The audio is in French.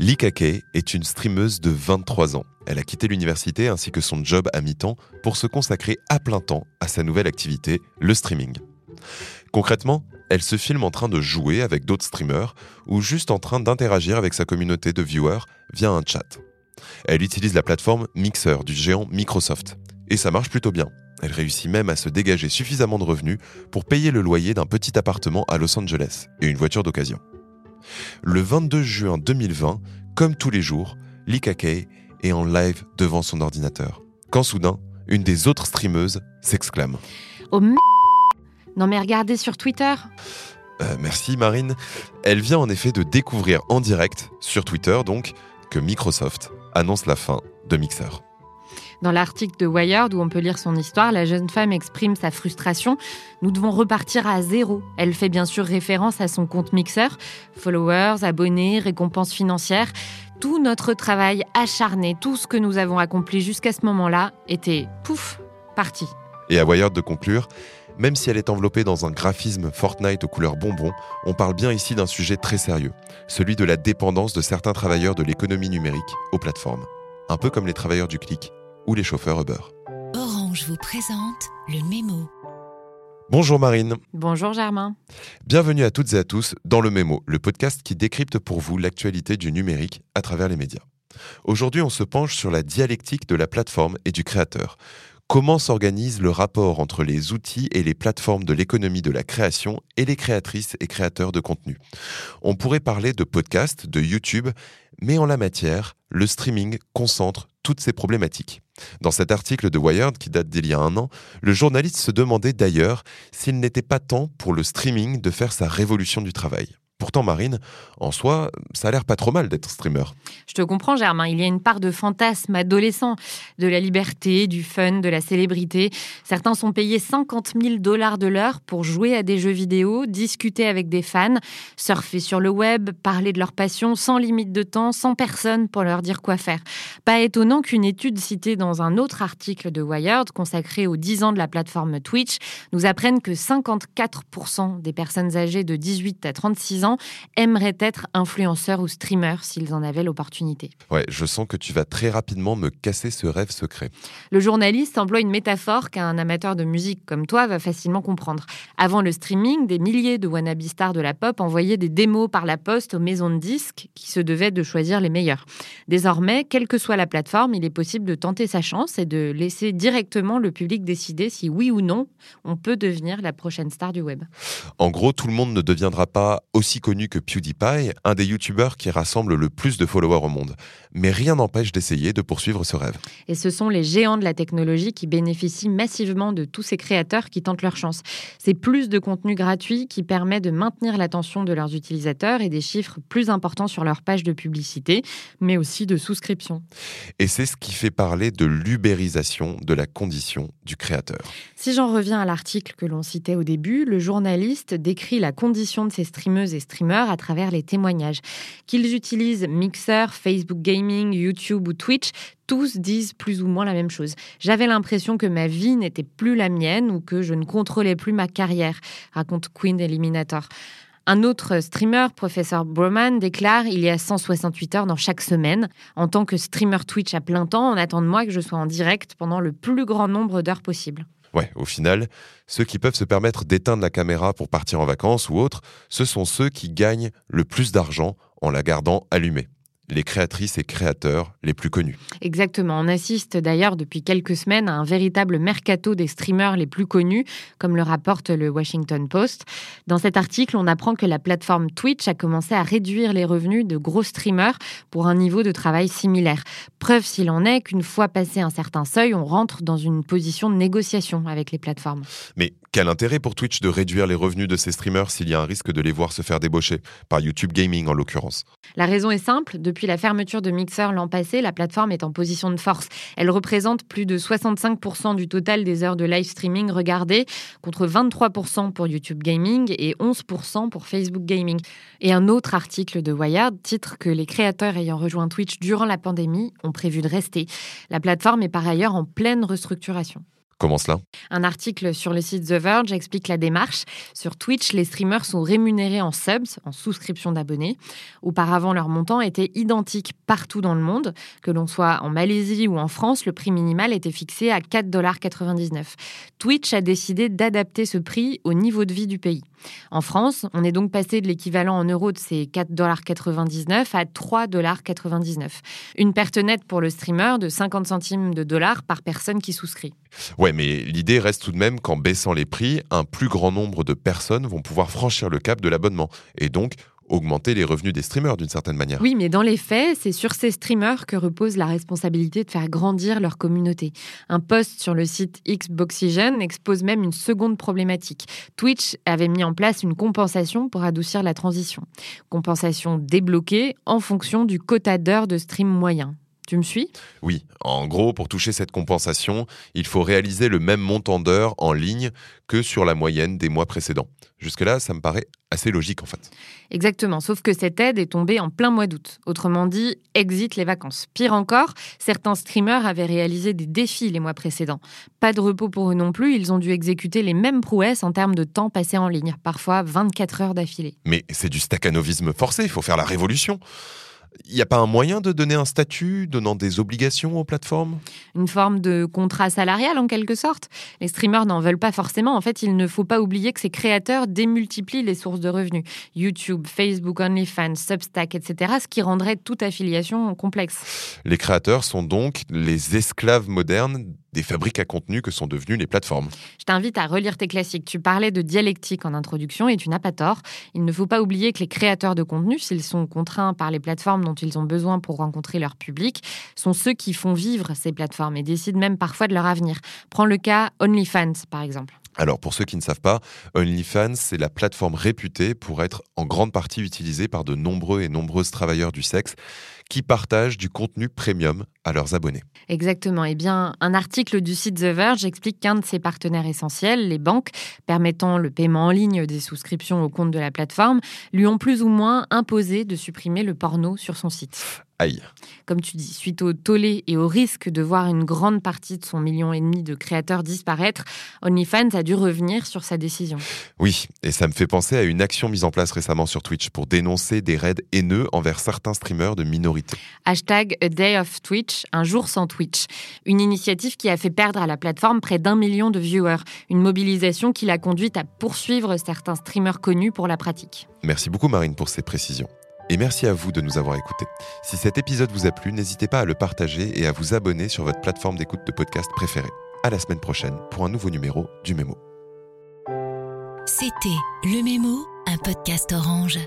Lika Kay est une streameuse de 23 ans. Elle a quitté l'université ainsi que son job à mi-temps pour se consacrer à plein temps à sa nouvelle activité, le streaming. Concrètement, elle se filme en train de jouer avec d'autres streamers ou juste en train d'interagir avec sa communauté de viewers via un chat. Elle utilise la plateforme Mixer du géant Microsoft. Et ça marche plutôt bien. Elle réussit même à se dégager suffisamment de revenus pour payer le loyer d'un petit appartement à Los Angeles et une voiture d'occasion. Le 22 juin 2020, comme tous les jours, Lika Kay est en live devant son ordinateur. Quand soudain, une des autres streameuses s'exclame. Oh m... Non mais regardez sur Twitter. Euh, merci Marine. Elle vient en effet de découvrir en direct, sur Twitter donc, que Microsoft annonce la fin de Mixer. Dans l'article de Wired où on peut lire son histoire, la jeune femme exprime sa frustration. Nous devons repartir à zéro. Elle fait bien sûr référence à son compte Mixer. Followers, abonnés, récompenses financières. Tout notre travail acharné, tout ce que nous avons accompli jusqu'à ce moment-là était pouf, parti. Et à Wired de conclure, même si elle est enveloppée dans un graphisme Fortnite aux couleurs bonbons, on parle bien ici d'un sujet très sérieux, celui de la dépendance de certains travailleurs de l'économie numérique aux plateformes. Un peu comme les travailleurs du clic ou les chauffeurs Uber. Orange vous présente le mémo. Bonjour Marine. Bonjour Germain. Bienvenue à toutes et à tous dans le Mémo, le podcast qui décrypte pour vous l'actualité du numérique à travers les médias. Aujourd'hui, on se penche sur la dialectique de la plateforme et du créateur. Comment s'organise le rapport entre les outils et les plateformes de l'économie de la création et les créatrices et créateurs de contenu? On pourrait parler de podcast, de YouTube, mais en la matière, le streaming concentre toutes ces problématiques. Dans cet article de Wired qui date d'il y a un an, le journaliste se demandait d'ailleurs s'il n'était pas temps pour le streaming de faire sa révolution du travail. Pourtant, Marine, en soi, ça a l'air pas trop mal d'être streamer. Je te comprends, Germain. Il y a une part de fantasme adolescent, de la liberté, du fun, de la célébrité. Certains sont payés 50 000 dollars de l'heure pour jouer à des jeux vidéo, discuter avec des fans, surfer sur le web, parler de leur passion sans limite de temps, sans personne pour leur dire quoi faire. Pas étonnant qu'une étude citée dans un autre article de Wired, consacré aux 10 ans de la plateforme Twitch, nous apprenne que 54% des personnes âgées de 18 à 36 ans aimeraient être influenceurs ou streamers s'ils en avaient l'opportunité. Ouais, je sens que tu vas très rapidement me casser ce rêve secret. Le journaliste emploie une métaphore qu'un amateur de musique comme toi va facilement comprendre. Avant le streaming, des milliers de wannabe stars de la pop envoyaient des démos par la poste aux maisons de disques qui se devaient de choisir les meilleurs. Désormais, quelle que soit la plateforme, il est possible de tenter sa chance et de laisser directement le public décider si oui ou non on peut devenir la prochaine star du web. En gros, tout le monde ne deviendra pas aussi connu que PewDiePie, un des youtubeurs qui rassemble le plus de followers au monde. Mais rien n'empêche d'essayer de poursuivre ce rêve. Et ce sont les géants de la technologie qui bénéficient massivement de tous ces créateurs qui tentent leur chance. C'est plus de contenu gratuit qui permet de maintenir l'attention de leurs utilisateurs et des chiffres plus importants sur leur page de publicité, mais aussi de souscription. Et c'est ce qui fait parler de l'ubérisation de la condition du créateur. Si j'en reviens à l'article que l'on citait au début, le journaliste décrit la condition de ces streameuses et streamers à travers les témoignages. Qu'ils utilisent Mixer, Facebook Gaming, YouTube ou Twitch, tous disent plus ou moins la même chose. J'avais l'impression que ma vie n'était plus la mienne ou que je ne contrôlais plus ma carrière, raconte Queen Eliminator. Un autre streamer, professeur Broman, déclare Il y a 168 heures dans chaque semaine. En tant que streamer Twitch à plein temps, on attend de moi que je sois en direct pendant le plus grand nombre d'heures possible. Ouais, au final, ceux qui peuvent se permettre d'éteindre la caméra pour partir en vacances ou autre, ce sont ceux qui gagnent le plus d'argent en la gardant allumée les créatrices et créateurs les plus connus. Exactement. On assiste d'ailleurs depuis quelques semaines à un véritable mercato des streamers les plus connus, comme le rapporte le Washington Post. Dans cet article, on apprend que la plateforme Twitch a commencé à réduire les revenus de gros streamers pour un niveau de travail similaire. Preuve s'il en est qu'une fois passé un certain seuil, on rentre dans une position de négociation avec les plateformes. Mais quel intérêt pour Twitch de réduire les revenus de ces streamers s'il y a un risque de les voir se faire débaucher, par YouTube Gaming en l'occurrence? La raison est simple, depuis la fermeture de Mixer l'an passé, la plateforme est en position de force. Elle représente plus de 65% du total des heures de live streaming regardées, contre 23% pour YouTube Gaming et 11% pour Facebook Gaming. Et un autre article de Wired titre que les créateurs ayant rejoint Twitch durant la pandémie ont prévu de rester. La plateforme est par ailleurs en pleine restructuration. Comment Un article sur le site The Verge explique la démarche. Sur Twitch, les streamers sont rémunérés en subs, en souscription d'abonnés. Auparavant, leur montant était identique partout dans le monde. Que l'on soit en Malaisie ou en France, le prix minimal était fixé à 4,99$. Twitch a décidé d'adapter ce prix au niveau de vie du pays. En France, on est donc passé de l'équivalent en euros de ces 4,99$ à 3,99$. Une perte nette pour le streamer de 50 centimes de dollars par personne qui souscrit. Ouais, mais l'idée reste tout de même qu'en baissant les prix, un plus grand nombre de personnes vont pouvoir franchir le cap de l'abonnement et donc augmenter les revenus des streamers d'une certaine manière. Oui, mais dans les faits, c'est sur ces streamers que repose la responsabilité de faire grandir leur communauté. Un post sur le site Xboxygen expose même une seconde problématique. Twitch avait mis en place une compensation pour adoucir la transition. Compensation débloquée en fonction du quota d'heures de stream moyen. Tu me suis? Oui, en gros, pour toucher cette compensation, il faut réaliser le même montant d'heures en ligne que sur la moyenne des mois précédents. Jusque-là, ça me paraît assez logique en fait. Exactement, sauf que cette aide est tombée en plein mois d'août. Autrement dit, exit les vacances. Pire encore, certains streamers avaient réalisé des défis les mois précédents. Pas de repos pour eux non plus, ils ont dû exécuter les mêmes prouesses en termes de temps passé en ligne, parfois 24 heures d'affilée. Mais c'est du staccanovisme forcé, il faut faire la révolution. Il n'y a pas un moyen de donner un statut donnant des obligations aux plateformes? Une forme de contrat salarial en quelque sorte? Les streamers n'en veulent pas forcément. En fait, il ne faut pas oublier que ces créateurs démultiplient les sources de revenus. YouTube, Facebook, OnlyFans, Substack, etc. Ce qui rendrait toute affiliation complexe. Les créateurs sont donc les esclaves modernes des fabriques à contenu que sont devenues les plateformes. Je t'invite à relire tes classiques. Tu parlais de dialectique en introduction et tu n'as pas tort. Il ne faut pas oublier que les créateurs de contenu, s'ils sont contraints par les plateformes dont ils ont besoin pour rencontrer leur public, sont ceux qui font vivre ces plateformes et décident même parfois de leur avenir. Prends le cas OnlyFans, par exemple. Alors pour ceux qui ne savent pas, OnlyFans, c'est la plateforme réputée pour être en grande partie utilisée par de nombreux et nombreuses travailleurs du sexe qui partagent du contenu premium à leurs abonnés. Exactement. Eh bien, un article du site The Verge explique qu'un de ses partenaires essentiels, les banques, permettant le paiement en ligne des souscriptions au compte de la plateforme, lui ont plus ou moins imposé de supprimer le porno sur son site. Aïe. Comme tu dis, suite au tollé et au risque de voir une grande partie de son million et demi de créateurs disparaître, OnlyFans a dû revenir sur sa décision. Oui, et ça me fait penser à une action mise en place récemment sur Twitch pour dénoncer des raids haineux envers certains streamers de minorité. Hashtag A Day of Twitch, un jour sans Twitch. Une initiative qui a fait perdre à la plateforme près d'un million de viewers. Une mobilisation qui l'a conduite à poursuivre certains streamers connus pour la pratique. Merci beaucoup Marine pour ces précisions. Et merci à vous de nous avoir écoutés. Si cet épisode vous a plu, n'hésitez pas à le partager et à vous abonner sur votre plateforme d'écoute de podcast préférée. À la semaine prochaine pour un nouveau numéro du Mémo. C'était Le Mémo, un podcast orange.